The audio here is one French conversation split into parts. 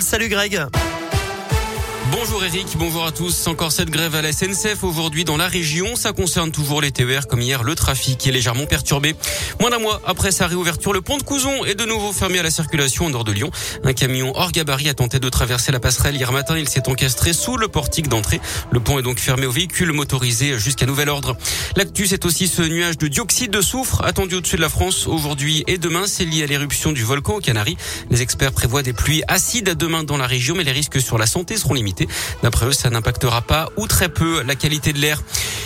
Salut Greg. Bonjour Eric, bonjour à tous. Encore cette grève à la SNCF aujourd'hui dans la région. Ça concerne toujours les TER comme hier. Le trafic est légèrement perturbé. Moins d'un mois après sa réouverture, le pont de Couzon est de nouveau fermé à la circulation au nord de Lyon. Un camion hors gabarit a tenté de traverser la passerelle hier matin. Il s'est encastré sous le portique d'entrée. Le pont est donc fermé aux véhicules motorisés jusqu'à nouvel ordre. L'actu, c'est aussi ce nuage de dioxyde de soufre attendu au-dessus de la France aujourd'hui et demain. C'est lié à l'éruption du volcan aux Canaries. Les experts prévoient des pluies acides demain dans la région, mais les risques sur la santé seront limités. D'après eux, ça n'impactera pas ou très peu la qualité de l'air.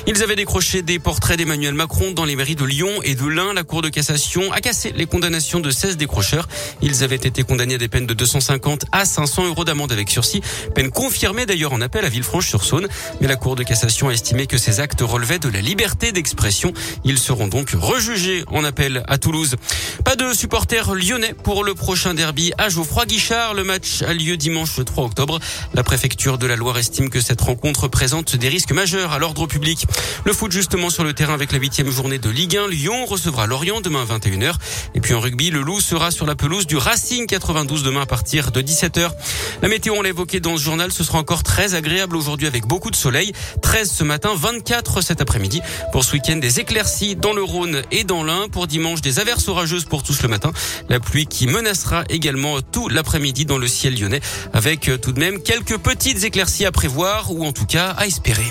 Ils avaient décroché des portraits d'Emmanuel Macron dans les mairies de Lyon et de l'Ain. La Cour de cassation a cassé les condamnations de 16 décrocheurs. Ils avaient été condamnés à des peines de 250 à 500 euros d'amende avec sursis. Peine confirmée d'ailleurs en appel à Villefranche-sur-Saône. Mais la Cour de cassation a estimé que ces actes relevaient de la liberté d'expression. Ils seront donc rejugés en appel à Toulouse. Pas de supporters lyonnais pour le prochain derby à Geoffroy-Guichard. Le match a lieu dimanche 3 octobre. La préfecture de la Loire estime que cette rencontre présente des risques majeurs à l'ordre public. Le foot justement sur le terrain avec la huitième journée de Ligue 1. Lyon recevra Lorient demain à 21h. Et puis en rugby, le Loup sera sur la pelouse du Racing 92 demain à partir de 17h. La météo, on l'a évoqué dans ce journal, ce sera encore très agréable aujourd'hui avec beaucoup de soleil. 13 ce matin, 24 cet après-midi. Pour ce week-end, des éclaircies dans le Rhône et dans l'Ain. Pour dimanche, des averses orageuses pour tous le matin. La pluie qui menacera également tout l'après-midi dans le ciel lyonnais avec tout de même quelques petites éclaircies à prévoir ou en tout cas à espérer.